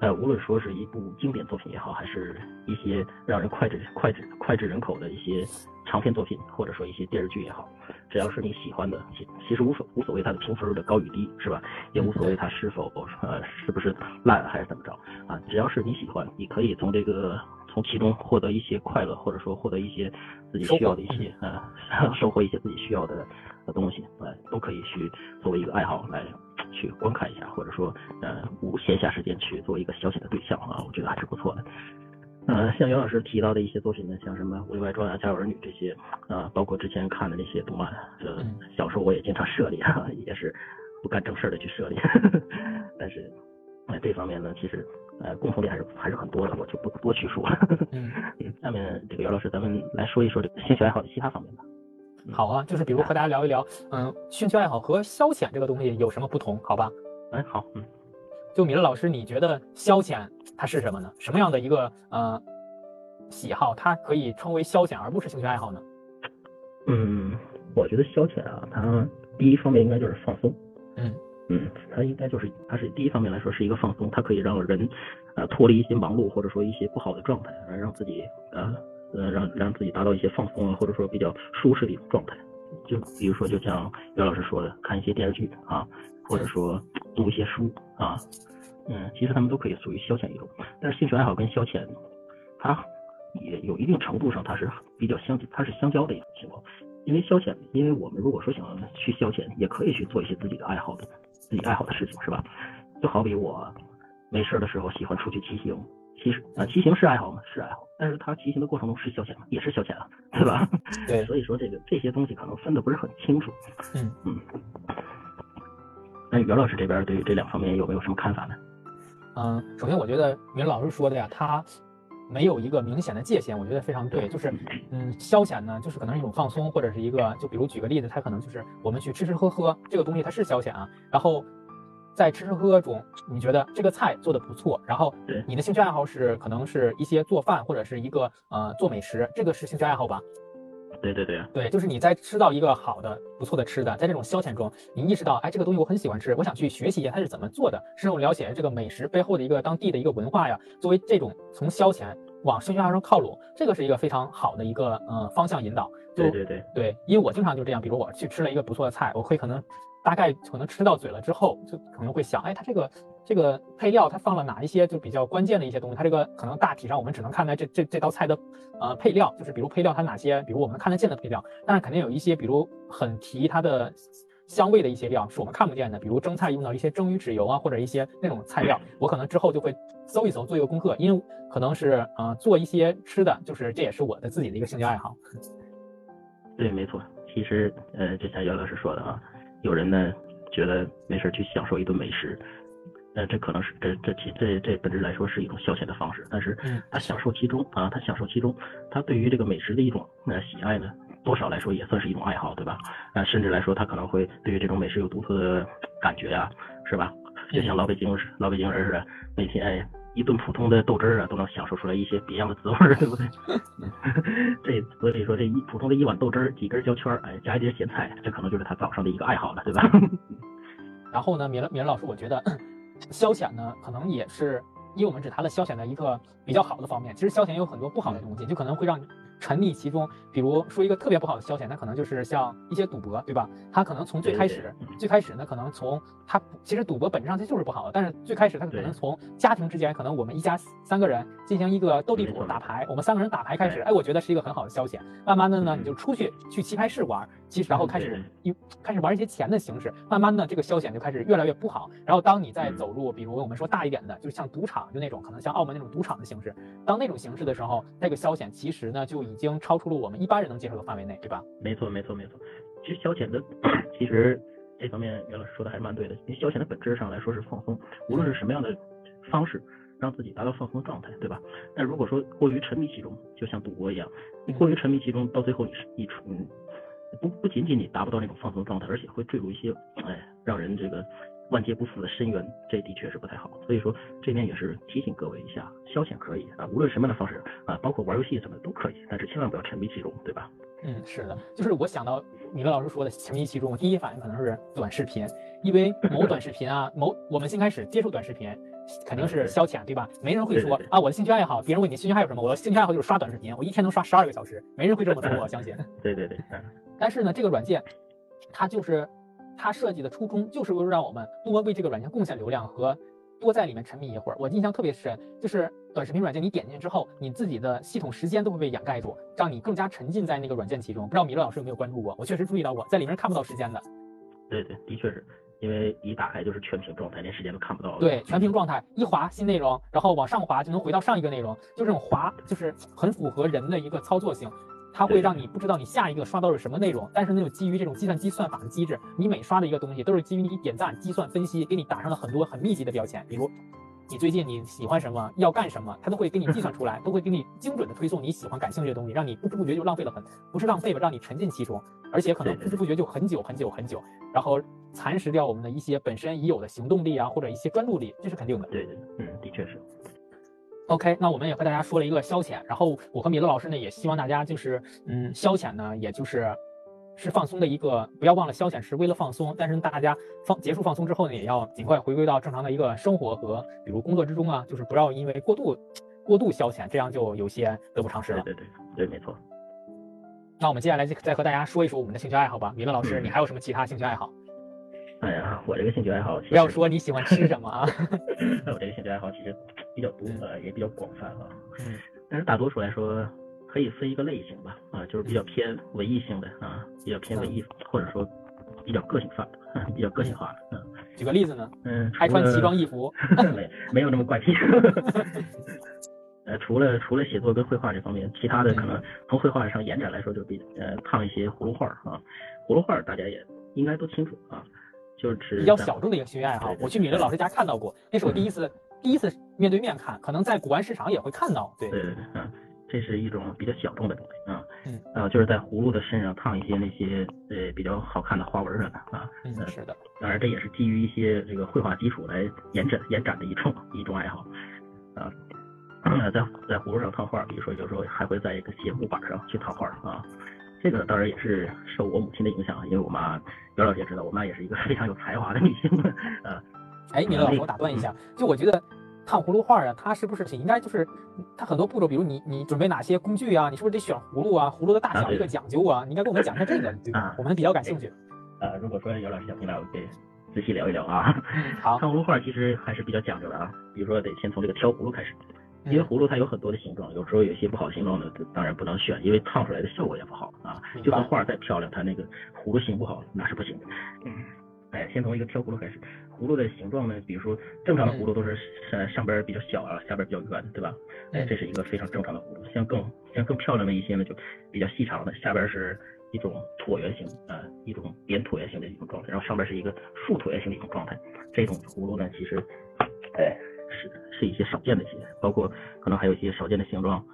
[SPEAKER 2] 呃，无论说是一部经典作品也好，还是一些让人脍炙脍炙脍炙人口的一些长篇作品，或者说一些电视剧也好，只要是你喜欢的，其其实无所无所谓它的评分的高与低，是吧？也无所谓它是否呃是不是烂还是怎么着啊？只要是你喜欢，你可以从这个从其中获得一些快乐，或者说获得一些自己需要的一些呃 收获一些自己需要的的东西，呃，都可以去作为一个爱好来。去观看一下，或者说，呃，无闲暇时间去做一个消遣的对象啊，我觉得还是不错的。呃，像袁老师提到的一些作品呢，像什么《武林外传》啊、《家有儿女》这些，啊，包括之前看的那些动漫，呃小时候我也经常涉猎，也是不干正事的去涉猎。但是，在这方面呢，其实，呃，共同点还是还是很多的，我就不多叙述了。嗯，下面这个袁老师，咱们来说一说这个兴趣爱好的其他方面吧。
[SPEAKER 1] 好啊，就是比如和大家聊一聊，嗯，兴趣爱好和消遣这个东西有什么不同？好吧？
[SPEAKER 2] 哎，好，嗯，
[SPEAKER 1] 就米勒老师，你觉得消遣它是什么呢？什么样的一个呃喜好，它可以称为消遣而不是兴趣爱好呢？
[SPEAKER 2] 嗯，我觉得消遣啊，它第一方面应该就是放松。
[SPEAKER 1] 嗯
[SPEAKER 2] 嗯，它应该就是它是第一方面来说是一个放松，它可以让人呃脱离一些忙碌或者说一些不好的状态，让自己呃。呃，让让自己达到一些放松啊，或者说比较舒适的一种状态。就比如说，就像袁老师说的，看一些电视剧啊，或者说读一些书啊，嗯，其实他们都可以属于消遣一种。但是兴趣爱好跟消遣，它也有一定程度上它是比较相它是相交的一种情况。因为消遣，因为我们如果说想去消遣，也可以去做一些自己的爱好的自己爱好的事情，是吧？就好比我没事的时候喜欢出去骑行。其实啊，骑行是爱好吗？是爱好，但是它骑行的过程中是消遣吗？也是消遣啊，对吧？
[SPEAKER 1] 对，
[SPEAKER 2] 所以说这个这些东西可能分的不是很清楚。
[SPEAKER 1] 嗯
[SPEAKER 2] 嗯。那袁老师这边对于这两方面有没有什么看法呢？
[SPEAKER 1] 嗯，首先我觉得袁老师说的呀，他没有一个明显的界限，我觉得非常对。就是嗯，消遣呢，就是可能是一种放松，或者是一个，就比如举个例子，他可能就是我们去吃吃喝喝，这个东西它是消遣啊，然后。在吃吃喝喝中，你觉得这个菜做的不错，然后你的兴趣爱好是可能是一些做饭或者是一个呃做美食，这个是兴趣爱好吧？
[SPEAKER 2] 对对对，
[SPEAKER 1] 对，就是你在吃到一个好的不错的吃的，在这种消遣中，你意识到，哎，这个东西我很喜欢吃，我想去学习一下它是怎么做的，深入了解这个美食背后的一个当地的一个文化呀。作为这种从消遣往兴趣爱好上靠拢，这个是一个非常好的一个呃方向引导。
[SPEAKER 2] 对对对
[SPEAKER 1] 对，因为我经常就这样，比如我去吃了一个不错的菜，我会可能。大概可能吃到嘴了之后，就可能会想，哎，它这个这个配料，它放了哪一些就比较关键的一些东西？它这个可能大体上我们只能看在这这这道菜的呃配料，就是比如配料它哪些，比如我们看得见的配料，但是肯定有一些，比如很提它的香味的一些料是我们看不见的，比如蒸菜用到一些蒸鱼豉油啊，或者一些那种菜料，我可能之后就会搜一搜，做一个功课，因为可能是呃做一些吃的，就是这也是我的自己的一个兴趣爱好。
[SPEAKER 2] 对，没错，其实呃，就像袁老师说的啊。有人呢觉得没事去享受一顿美食，呃，这可能是这这其这这本质来说是一种消遣的方式，但是他享受其中啊，他享受其中，他对于这个美食的一种呃喜爱呢，多少来说也算是一种爱好，对吧？啊，甚至来说他可能会对于这种美食有独特的感觉呀，是吧？就像老北京老北京人似的，每天哎一顿普通的豆汁儿啊，都能享受出来一些别样的滋味儿，对不对？这所以说这一普通的一碗豆汁儿，几根焦圈儿，哎，加一碟咸菜，这可能就是他早上的一个爱好了，对吧？
[SPEAKER 1] 然后呢，米勒米勒老师，我觉得消遣呢，可能也是因为我们只谈了消遣的一个比较好的方面，其实消遣有很多不好的东西，就可能会让你。沉溺其中，比如说一个特别不好的消遣，那可能就是像一些赌博，对吧？他可能从最开始，最开始呢，可能从他其实赌博本质上它就是不好的，但是最开始他可能从家庭之间，可能我们一家三个人进行一个斗地主打牌，我们三个人打牌开始，哎，我觉得是一个很好的消遣。慢慢的呢，你就出去去棋牌室玩，其实然后开始一开始玩一些钱的形式，慢慢的这个消遣就开始越来越不好。然后当你再走入，比如我们说大一点的，就是像赌场，就那种可能像澳门那种赌场的形式，当那种形式的时候，那个消遣其实呢就已经超出了我。们一般人能接受的范围内，对吧？
[SPEAKER 2] 没错，没错，没错。其实消遣的，其实这方面袁老师说的还是蛮对的。因为消遣的本质上来说是放松，无论是什么样的方式，让自己达到放松状态，对吧？但如果说过于沉迷其中，就像赌博一样，你过于沉迷其中，到最后你是你出，不不仅仅你达不到那种放松状态，而且会坠入一些哎让人这个。万劫不复的深渊，这的确是不太好。所以说这边也是提醒各位一下，消遣可以啊，无论什么样的方式啊，包括玩游戏什么的都可以，但是千万不要沉迷其中，对吧？
[SPEAKER 1] 嗯，是的，就是我想到米勒老师说的沉迷其中，我第一反应可能是短视频，因为某短视频啊，某我们先开始接触短视频，肯定是消遣，对吧？没人会说啊，我的兴趣爱好，别人问你兴趣爱好什么，我的兴趣爱好就是刷短视频，我一天能刷十二个小时，没人会这么说，我相信。
[SPEAKER 2] 对对对，
[SPEAKER 1] 但是呢，这个软件它就是。它设计的初衷就是为了让我们多为这个软件贡献流量和多在里面沉迷一会儿。我印象特别深，就是短视频软件，你点进去之后，你自己的系统时间都会被掩盖住，让你更加沉浸在那个软件其中。不知道米勒老师有没有关注过？我确实注意到过，在里面看不到时间的。
[SPEAKER 2] 对对，的确是因为一打开就是全屏状态，连时间都看不到。
[SPEAKER 1] 对，全屏状态，一滑新内容，然后往上滑就能回到上一个内容，就这种滑就是很符合人的一个操作性。它会让你不知道你下一个刷到是什么内容，但是那种基于这种计算机算法的机制，你每刷的一个东西都是基于你点赞、计算、分析，给你打上了很多很密集的标签。比如你最近你喜欢什么，要干什么，它都会给你计算出来，都会给你精准的推送你喜欢、感兴趣的东西，让你不知不觉就浪费了很，不是浪费吧，让你沉浸其中，而且可能不知不觉就很久很久很久，然后蚕食掉我们的一些本身已有的行动力啊，或者一些专注力，这是肯定的。
[SPEAKER 2] 对对，嗯，的确是。
[SPEAKER 1] OK，那我们也和大家说了一个消遣，然后我和米勒老师呢也希望大家就是，嗯，消遣呢也就是是放松的一个，不要忘了消遣是为了放松，但是大家放结束放松之后呢，也要尽快回归到正常的一个生活和比如工作之中啊，就是不要因为过度过度消遣，这样就有些得不偿失了。
[SPEAKER 2] 对对对，没错。
[SPEAKER 1] 那我们接下来再和大家说一说我们的兴趣爱好吧，米勒老师，你还有什么其他兴趣爱好？
[SPEAKER 2] 哎呀，我这个兴趣爱好，
[SPEAKER 1] 不要说你喜欢吃什么啊，
[SPEAKER 2] 我这个兴趣爱好其实。比较多呃，也比较广泛啊。嗯，但是大多数来说，可以分一个类型吧，啊，就是比较偏文艺性的啊，比较偏文艺，或者说比较个性化的，比较个性化的。嗯，
[SPEAKER 1] 举个例子呢？嗯，还穿奇装异服？
[SPEAKER 2] 没没有那么怪癖。呃，除了除了写作跟绘画这方面，其他的可能从绘画上延展来说，就比呃烫一些葫芦画啊。葫芦画大家也应该都清楚啊，就是
[SPEAKER 1] 比较小众的一个兴趣爱好。我去米勒老师家看到过，那是我第一次。第一次面对面看，可能在古玩市场也会看到。对
[SPEAKER 2] 对对，嗯，这是一种比较小众的东西啊。嗯，呃，就是在葫芦的身上烫一些那些呃比较好看的花纹什么的啊。
[SPEAKER 1] 嗯，是的。
[SPEAKER 2] 当然，这也是基于一些这个绘画基础来延展延展的一种一种爱好啊。在在葫芦上烫画，比如说有时候还会在一个斜木板上去烫画啊。这个当然也是受我母亲的影响，因为我妈袁老师也知道，我妈也是一个非常有才华的女性啊。
[SPEAKER 1] 哎，米勒老师，我打断一下，就我觉得烫葫芦画啊，它是不是应该就是它很多步骤，比如你你准备哪些工具啊，你是不是得选葫芦啊，葫芦的大小一个讲究啊？你应该跟我们讲一下这个，对吧？我们比较感兴趣。
[SPEAKER 2] 呃，如果说姚老师想听，来我可以仔细聊一聊啊。
[SPEAKER 1] 好，
[SPEAKER 2] 烫葫芦画其实还是比较讲究的啊，比如说得先从这个挑葫芦开始，因为葫芦它有很多的形状，有时候有些不好形状的，当然不能选，因为烫出来的效果也不好啊。就算画再漂亮，它那个葫芦形不好，那是不行的。嗯，哎，先从一个挑葫芦开始。葫芦的形状呢？比如说正常的葫芦都是上上边比较小啊，下边比较圆，对吧？哎，这是一个非常正常的葫芦。像更像更漂亮的一些呢，就比较细长的，下边是一种椭圆形啊，一种扁椭圆形的一种状态，然后上边是一个竖椭圆形的一种状态。这种葫芦呢，其实哎是是一些少见的一些，包括可能还有一些少见的形状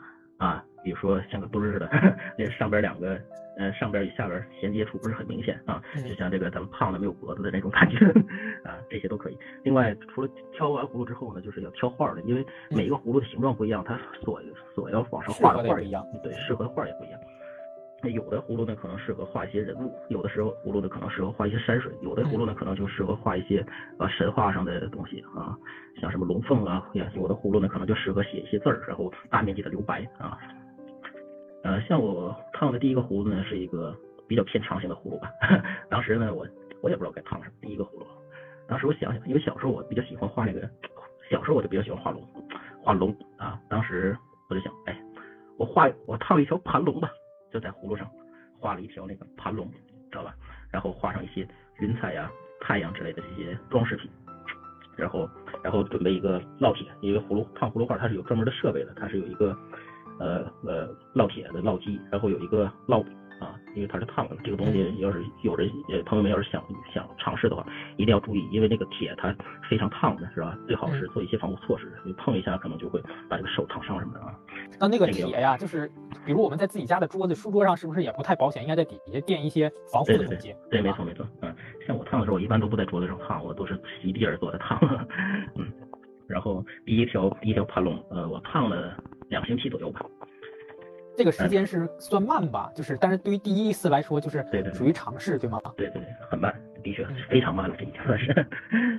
[SPEAKER 2] 啊，比如说像个墩儿似的，那上边两个，呃，上边与下边衔接处不是很明显啊，就像这个咱们胖的没有脖子的那种感觉 啊，这些都可以。另外，除了挑完葫芦之后呢，就是要挑画的，因为每一个葫芦的形状不一样，它所所要往上画的画
[SPEAKER 1] 一样，
[SPEAKER 2] 对，适合的画也不一样。那有的葫芦呢，可能适合画一些人物；有的时候葫芦呢，可能适合画一些山水；有的葫芦呢，可能就适合画一些呃神话上的东西啊，像什么龙凤啊；有的葫芦呢，可能就适合写一些字儿，然后大面积的留白啊。呃，像我烫的第一个葫芦呢，是一个比较偏长形的葫芦吧。当时呢，我我也不知道该烫什么，第一个葫芦。当时我想想，因为小时候我比较喜欢画那个，小时候我就比较喜欢画龙，画龙啊。当时我就想，哎，我画我烫一条盘龙吧。就在葫芦上画了一条那个盘龙，知道吧？然后画上一些云彩呀、太阳之类的这些装饰品，然后然后准备一个烙铁，因为葫芦烫葫芦画它是有专门的设备的，它是有一个呃呃烙铁的烙机，然后有一个烙。啊，因为它是烫的，这个东西要是有人呃朋友们要是想想尝试的话，一定要注意，因为那个铁它非常烫的，是吧？最好是做一些防护措施，你碰一下可能就会把这个手烫伤什么的啊。
[SPEAKER 1] 那那个铁呀，就是比如我们在自己家的桌子、书桌上，是不是也不太保险？应该在底下垫一些防护的东西。
[SPEAKER 2] 对，没错没错。嗯，像我烫的时候，我一般都不在桌子上烫，我都是席地而坐的烫。嗯，然后第一条第一条盘龙，呃，我烫了两星期左右吧。
[SPEAKER 1] 这个时间是算慢吧，就是，但是对于第一次来说，就是
[SPEAKER 2] 对对，
[SPEAKER 1] 属于尝试，对吗？
[SPEAKER 2] 对对对，很慢，的确非常慢了，这已经算是，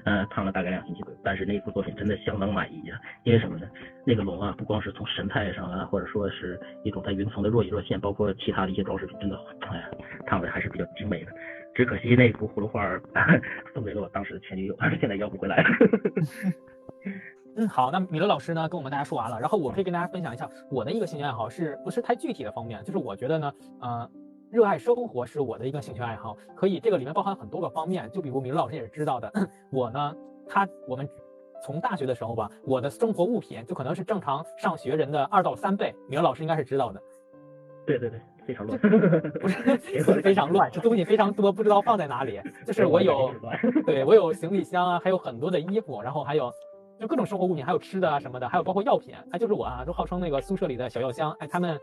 [SPEAKER 2] 嗯，烫了大概两星期左右，但是那幅作品真的相当满意啊，因为什么呢？那个龙啊，不光是从神态上啊，或者说是一种在云层的若隐若现，包括其他的一些装饰品，真的，哎呀，烫的还是比较精美的。只可惜那幅葫芦画 送给了我当时的前女友，现在要不回来了。
[SPEAKER 1] 嗯，好，那米勒老师呢，跟我们大家说完了，然后我可以跟大家分享一下我的一个兴趣爱好，是不是太具体的方面？就是我觉得呢，呃，热爱生活是我的一个兴趣爱好，可以这个里面包含很多个方面，就比如米勒老师也是知道的，我呢，他我们从大学的时候吧，我的生活物品就可能是正常上学人的二到三倍，米勒老师应该是知道的。
[SPEAKER 2] 对对对，非常乱，
[SPEAKER 1] 不是非常乱，这东西非常多，不知道放在哪里。就是我有，对我有行李箱啊，还有很多的衣服，然后还有。就各种生活物品，还有吃的啊什么的，还有包括药品，哎，就是我啊，都号称那个宿舍里的小药箱，哎，他们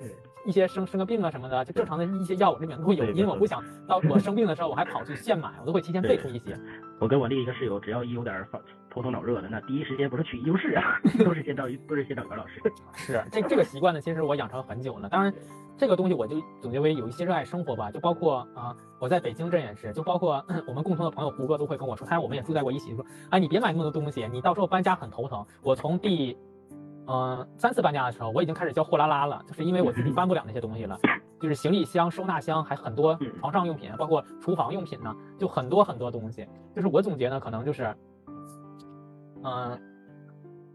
[SPEAKER 1] 一些生生个病啊什么的，就正常的一些药，我这里面都会有，因为我不想到我生病的时候我还跑去现买，我都会提前备出一些。
[SPEAKER 2] 我跟我另一个室友，只要一有点发头疼脑热的，那第一时间不是去医务室啊，都是先找都是先找袁老师。
[SPEAKER 1] 是这这个习惯呢，其实我养成很久了，当然。这个东西我就总结为有一些热爱生活吧，就包括啊，我在北京这也是，就包括 我们共同的朋友胡哥都会跟我说，他我们也住在过一起，说，哎，你别买那么多东西，你到时候搬家很头疼。我从第，嗯，三次搬家的时候，我已经开始叫货拉拉了，就是因为我自己搬不了那些东西了，就是行李箱、收纳箱，还很多床上用品，包括厨房用品呢，就很多很多东西。就是我总结呢，可能就是，嗯。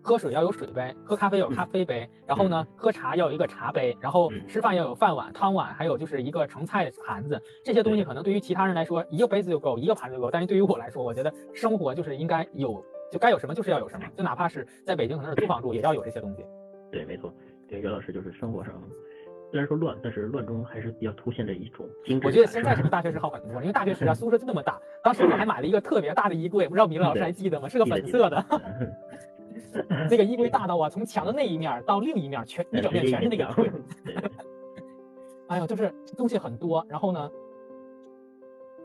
[SPEAKER 1] 喝水要有水杯，喝咖啡有咖啡杯，然后呢，喝茶要有一个茶杯，然后吃饭要有饭碗、汤碗，还有就是一个盛菜的盘子。这些东西可能对于其他人来说，一个杯子就够，一个盘子就够，但是对于我来说，我觉得生活就是应该有，就该有什么就是要有什么，就哪怕是在北京可能是租房住，也要有这些东西。
[SPEAKER 2] 对，没错，对，袁老师就是生活上虽然说乱，但是乱中还是比较凸显着一种精致。
[SPEAKER 1] 我觉得现在 这个大学时好很多，因为大学时啊宿舍就那么大，当时我还买了一个特别大的衣柜，不知道米老师还记得吗？是个粉色的。那个衣柜大到啊，从墙的那一面到另一面，全一整面全是那个衣柜。哎呦，就是东西很多，然后呢，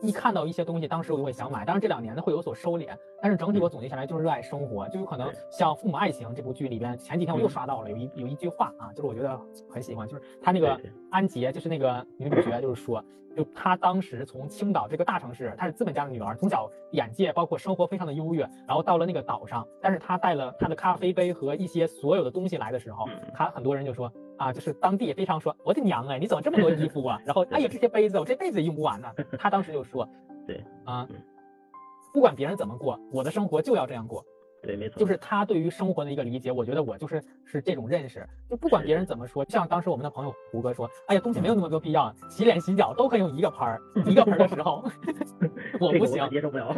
[SPEAKER 1] 一看到一些东西，当时我就会想买。当然这两年呢会有所收敛，但是整体我总结下来就是热爱生活，就有可能像《父母爱情》这部剧里边，前几天我又刷到了有一有一句话啊，就是我觉得很喜欢，就是他那个安杰，就是那个女主角，就是说。就她当时从青岛这个大城市，她是资本家的女儿，从小眼界包括生活非常的优越，然后到了那个岛上，但是她带了她的咖啡杯和一些所有的东西来的时候，她很多人就说啊，就是当地也非常说，我的娘哎，你怎么这么多衣服啊？然后哎呀，这些杯子我这辈子也用不完呢。他当时就说，
[SPEAKER 2] 对
[SPEAKER 1] 啊，不管别人怎么过，我的生活就要这样过。
[SPEAKER 2] 对，没错，
[SPEAKER 1] 就是他对于生活的一个理解，我觉得我就是是这种认识，就不管别人怎么说，像当时我们的朋友胡哥说，哎呀，东西没有那么多必要，洗脸洗脚都可以用一个盆儿，一个盆儿的时候，我不行，
[SPEAKER 2] 接受不了，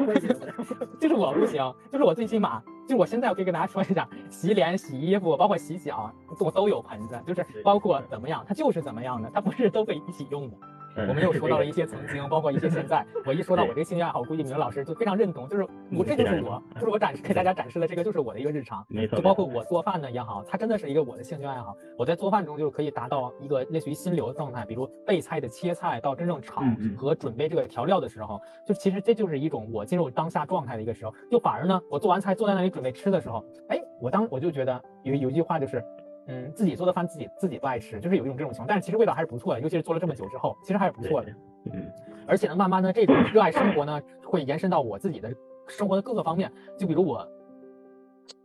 [SPEAKER 1] 就是我不行，就是我最起码，就我现在我可以跟大家说一下，洗脸、洗衣服，包括洗脚，我都有盆子，就是包括怎么样，它就是怎么样的，它不是都可以一起用的。我们又说到了一些曾经，包括一些现在。我一说到我这个兴趣爱好，估计明老师就非常认同，就是我这就是我，就是我展示给大家展示的这个就是我的一个日常。
[SPEAKER 2] 没错。
[SPEAKER 1] 就包括我做饭呢也好，它真的是一个我的兴趣爱好。我在做饭中就是可以达到一个类似于心流的状态，比如备菜的切菜到真正炒和准备这个调料的时候，就其实这就是一种我进入当下状态的一个时候。就反而呢，我做完菜坐在那里准备吃的时候，哎，我当我就觉得有有一句话就是。嗯，自己做的饭自己自己不爱吃，就是有一种这种情况，但是其实味道还是不错的，尤其是做了这么久之后，其实还是不错的。
[SPEAKER 2] 嗯，
[SPEAKER 1] 而且呢，慢慢的这种热爱生活呢，会延伸到我自己的生活的各个方面。就比如我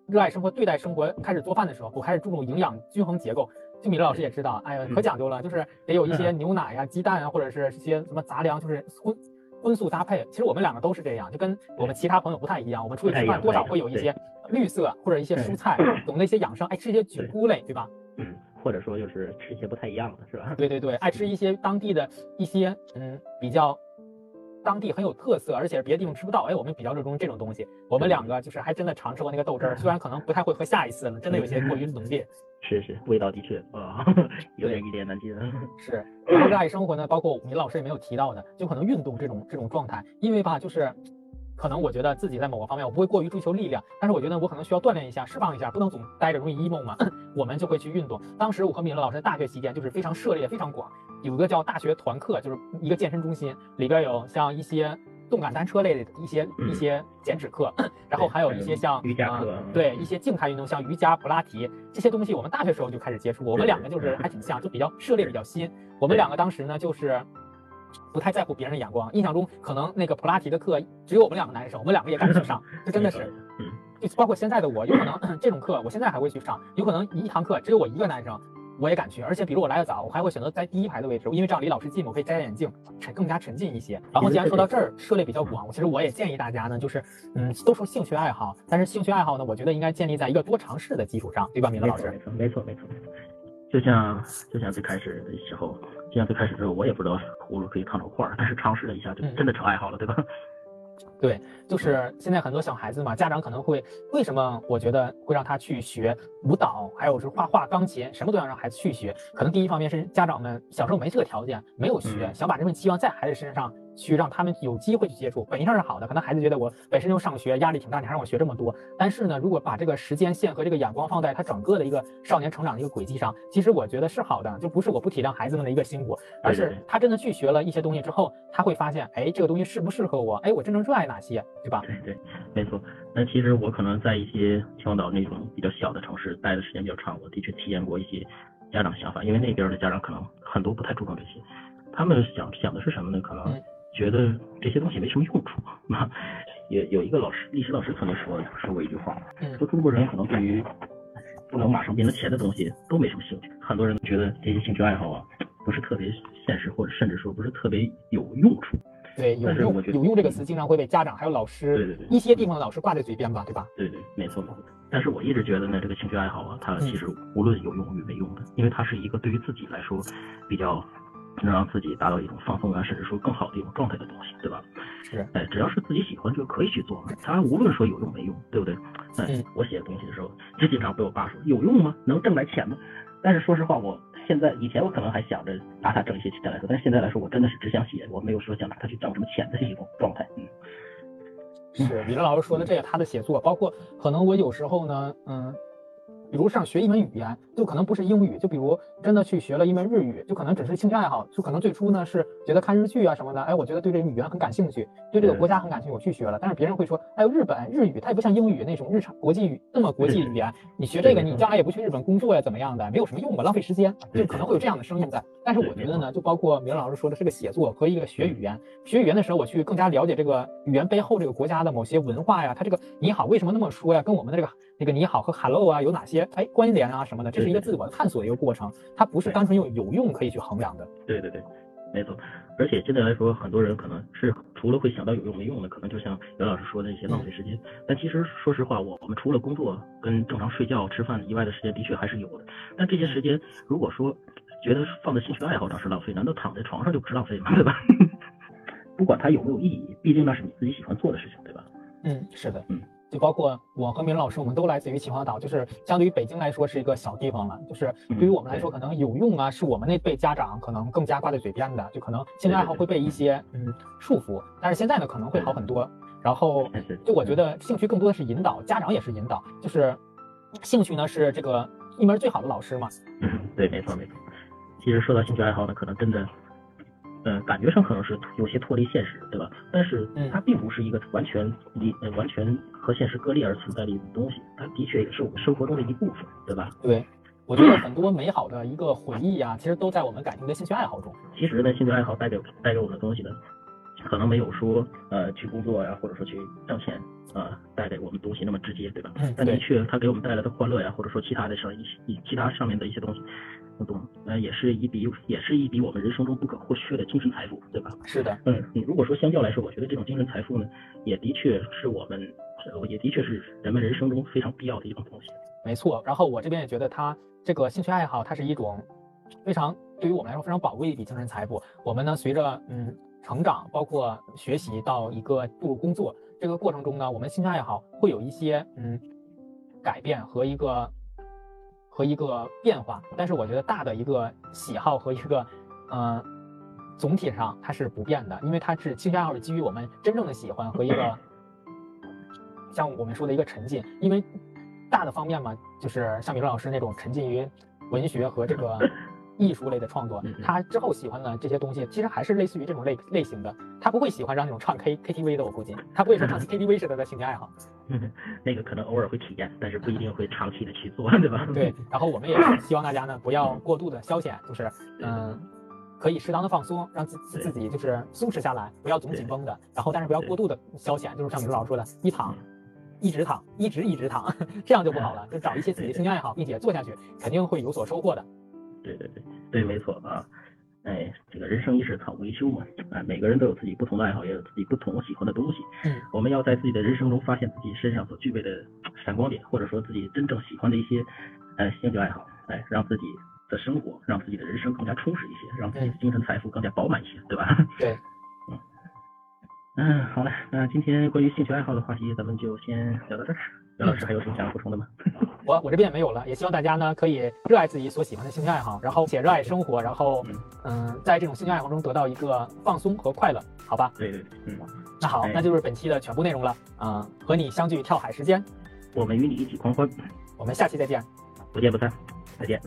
[SPEAKER 1] 热爱生活，对待生活，开始做饭的时候，我开始注重营养均衡结构。就米勒老师也知道，哎呀，可讲究了，就是得有一些牛奶呀、鸡蛋啊，或者是一些什么杂粮，就是荤荤素搭配。其实我们两个都是这样，就跟我们其他朋友不太一样。我们出去吃饭多少会有一些。绿色或者一些蔬菜，懂那些养生，爱吃一些菌菇类，对吧？
[SPEAKER 2] 嗯，或者说就是吃一些不太一样的，是吧？
[SPEAKER 1] 对对对，爱吃一些当地的一些嗯比较当地很有特色，而且别的地方吃不到。哎，我们比较热衷这种东西。我们两个就是还真的尝试过那个豆汁儿，虽然可能不太会喝下一次了，真的有些过于浓烈。
[SPEAKER 2] 是是，味道的确啊，有点一言难尽。
[SPEAKER 1] 是，然后热爱生活呢，包括米老师也没有提到的，就可能运动这种这种状态，因为吧，就是。可能我觉得自己在某个方面我不会过于追求力量，但是我觉得我可能需要锻炼一下，释放一下，不能总待着容易 emo 嘛。我们就会去运动。当时我和米勒老师大学期间就是非常涉猎非常广，有一个叫大学团课，就是一个健身中心，里边有像一些动感单车类的一些一些减脂课，然后还有一些像
[SPEAKER 2] 瑜伽课，
[SPEAKER 1] 对一些静态运动，像瑜伽、普拉提这些东西，我们大学时候就开始接触。我们两个就是还挺像，就比较涉猎比较新。我们两个当时呢就是。不太在乎别人的眼光，印象中可能那个普拉提的课只有我们两个男生，我们两个也敢去上，这真的是，就包括现在的我，有可能 这种课我现在还会去上，有可能一堂课只有我一个男生，我也敢去，而且比如我来的早，我还会选择在第一排的位置，因为这样离老师近，我可以摘下眼镜，沉更加沉浸一些。然后既然说到这儿，涉猎比较广，我其实我也建议大家呢，就是嗯，都说兴趣爱好，但是兴趣爱好呢，我觉得应该建立在一个多尝试的基础上，对吧，米勒老师？
[SPEAKER 2] 没错，没错，没错，没错。就像就像最开始的时候，就像最开始的时候，我也不知道葫芦可以烫成块儿，但是尝试了一下，就真的成爱好了，对吧？
[SPEAKER 1] 对，就是现在很多小孩子嘛，家长可能会为什么？我觉得会让他去学舞蹈，还有是画画、钢琴，什么都要让孩子去学。可能第一方面是家长们小时候没这个条件，没有学，想把这份期望在孩子身上。去让他们有机会去接触，本意上是好的。可能孩子觉得我本身就上学压力挺大，你还让我学这么多。但是呢，如果把这个时间线和这个眼光放在他整个的一个少年成长的一个轨迹上，其实我觉得是好的。就不是我不体谅孩子们的一个辛苦，而是他真的去学了一些东西之后，他会发现，哎，这个东西适不适合我？哎，我真正热爱哪些，对吧？
[SPEAKER 2] 对对，没错。那其实我可能在一些青黄岛那种比较小的城市待的时间比较长，我的确体验过一些家长想法，因为那边的家长可能很多不太注重这些，他们想想的是什么呢？可能。觉得这些东西没什么用处 那，有有一个老师，历史老师曾经说说过一句话，说中国人可能对于不能马上变成钱的东西都没什么兴趣。很多人觉得这些兴趣爱好啊，不是特别现实，或者甚至说不是特别有用处。
[SPEAKER 1] 对，有用有用这个词经常会被家长还有老师，
[SPEAKER 2] 对对对，
[SPEAKER 1] 一些地方的老师挂在嘴边吧，对吧？
[SPEAKER 2] 对对，没错。但是我一直觉得呢，这个兴趣爱好啊，它其实无论有用与没用的，因为它是一个对于自己来说比较。能让自己达到一种放松啊，甚至说更好的一种状态的东西，对吧？
[SPEAKER 1] 是，
[SPEAKER 2] 哎，只要是自己喜欢就可以去做，他无论说有用没用，对不对？哎，我写东西的时候就经常被我爸说有用吗？能挣来钱吗？但是说实话，我现在以前我可能还想着拿它挣一些钱来说，但是现在来说，我真的是只想写，我没有说想拿它去挣什么钱的一种状态。嗯，
[SPEAKER 1] 是李乐老师说的这个，他的写作，包括可能我有时候呢，嗯。比如上学一门语言，就可能不是英语，就比如真的去学了一门日语，就可能只是兴趣爱好，就可能最初呢是觉得看日剧啊什么的，哎，我觉得对这个语言很感兴趣，对这个国家很感兴趣，我去学了。但是别人会说，哎呦，日本日语它也不像英语那种日常国际语那么国际语言，你学这个你将来也不去日本工作呀，怎么样的，没有什么用吧，浪费时间，就可能会有这样的声音在。但是我觉得呢，就包括明老师说的这个写作和一个学语言，学语言的时候我去更加了解这个语言背后这个国家的某些文化呀，它这个你好为什么那么说呀，跟我们的这个。那个你好和 hello 啊有哪些哎关联啊什么的，这是一个自我探索的一个过程，它不是单纯用有用可以去衡量的。
[SPEAKER 2] 对对对，没错。而且现在来说，很多人可能是除了会想到有用没用的，可能就像袁老师说的那些浪费时间。但其实说实话，我我们除了工作跟正常睡觉吃饭以外的时间，的确还是有的。但这些时间如果说觉得放在兴趣爱好上是浪费，难道躺在床上就不是浪费吗？对吧？不管它有没有意义，毕竟那是你自己喜欢做的事情，对吧？
[SPEAKER 1] 嗯，是的，
[SPEAKER 2] 嗯。
[SPEAKER 1] 就包括我和明老师，我们都来自于秦皇岛，就是相对于北京来说是一个小地方了。就是对于我们来说，可能有用啊，是我们那辈家长可能更加挂在嘴边的，就可能兴趣爱好会被一些嗯束缚。但是现在呢，可能会好很多。然后就我觉得兴趣更多的是引导，家长也是引导，就是兴趣呢是这个一门最好的老师嘛。
[SPEAKER 2] 嗯，对，没错没错。其实说到兴趣爱好呢，可能真的。嗯，感觉上可能是有些脱离现实，对吧？但是它并不是一个完全离呃完全和现实割裂而存在的一种东西，它的确也是我们生活中的一部分，对吧？
[SPEAKER 1] 对，我觉得很多美好的一个回忆啊，其实都在我们感情的兴趣爱好中。
[SPEAKER 2] 其实呢，兴趣爱好带给带给我们的东西呢，可能没有说呃去工作呀，或者说去挣钱啊带给我们东西那么直接，对吧？但的确，它给我们带来的欢乐呀，或者说其他的上一些其他上面的一些东西。互动，呃，也是一笔，也是一笔我们人生中不可或缺的精神财富，对吧？
[SPEAKER 1] 是的，
[SPEAKER 2] 嗯，如果说相较来说，我觉得这种精神财富呢，也的确是我们，也的确是人们人生中非常必要的一种东西。
[SPEAKER 1] 没错，然后我这边也觉得，它这个兴趣爱好，它是一种非常对于我们来说非常宝贵的一笔精神财富。我们呢，随着嗯成长，包括学习到一个步入工作这个过程中呢，我们兴趣爱好会有一些嗯改变和一个。和一个变化，但是我觉得大的一个喜好和一个，嗯，总体上它是不变的，因为它是兴趣爱好是基于我们真正的喜欢和一个，像我们说的一个沉浸，因为大的方面嘛，就是像米洛老师那种沉浸于文学和这个。艺术类的创作，他之后喜欢的这些东西，其实还是类似于这种类类型的。他不会喜欢上那种唱 K K T V 的，我估计他不会说唱 K T V 是他的兴趣爱好。
[SPEAKER 2] 那个可能偶尔会体验，但是不一定会长期的去做，对吧？
[SPEAKER 1] 对。然后我们也是希望大家呢，不要过度的消遣，就是嗯，可以适当的放松，让自自己就是松弛下来，不要总紧绷的。然后，但是不要过度的消遣，就是像米露老师说的，一躺，一直躺，一直一直躺，这样就不好了。就找一些自己的兴趣爱好，并且做下去，肯定会有所收获的。
[SPEAKER 2] 对对对对，没错啊，哎，这个人生一世草木一秋嘛，哎，每个人都有自己不同的爱好，也有自己不同喜欢的东西。
[SPEAKER 1] 嗯，
[SPEAKER 2] 我们要在自己的人生中发现自己身上所具备的闪光点，或者说自己真正喜欢的一些呃兴趣爱好，哎，让自己的生活，让自己的人生更加充实一些，让自己的精神财富更加饱满一些，对吧？
[SPEAKER 1] 对，
[SPEAKER 2] 嗯嗯，好了，那今天关于兴趣爱好的话题，咱们就先聊到这儿。袁老师还有什么想要补充的吗？
[SPEAKER 1] 我我这边也没有了，也希望大家呢可以热爱自己所喜欢的兴趣爱好，然后且热爱生活，然后嗯，在这种兴趣爱好中得到一个放松和快乐，好吧？
[SPEAKER 2] 对对对，嗯，
[SPEAKER 1] 那好，那就是本期的全部内容了，啊，和你相聚跳海时间，
[SPEAKER 2] 我们与你一起狂欢，
[SPEAKER 1] 我们下期再见，
[SPEAKER 2] 不见不散，再见。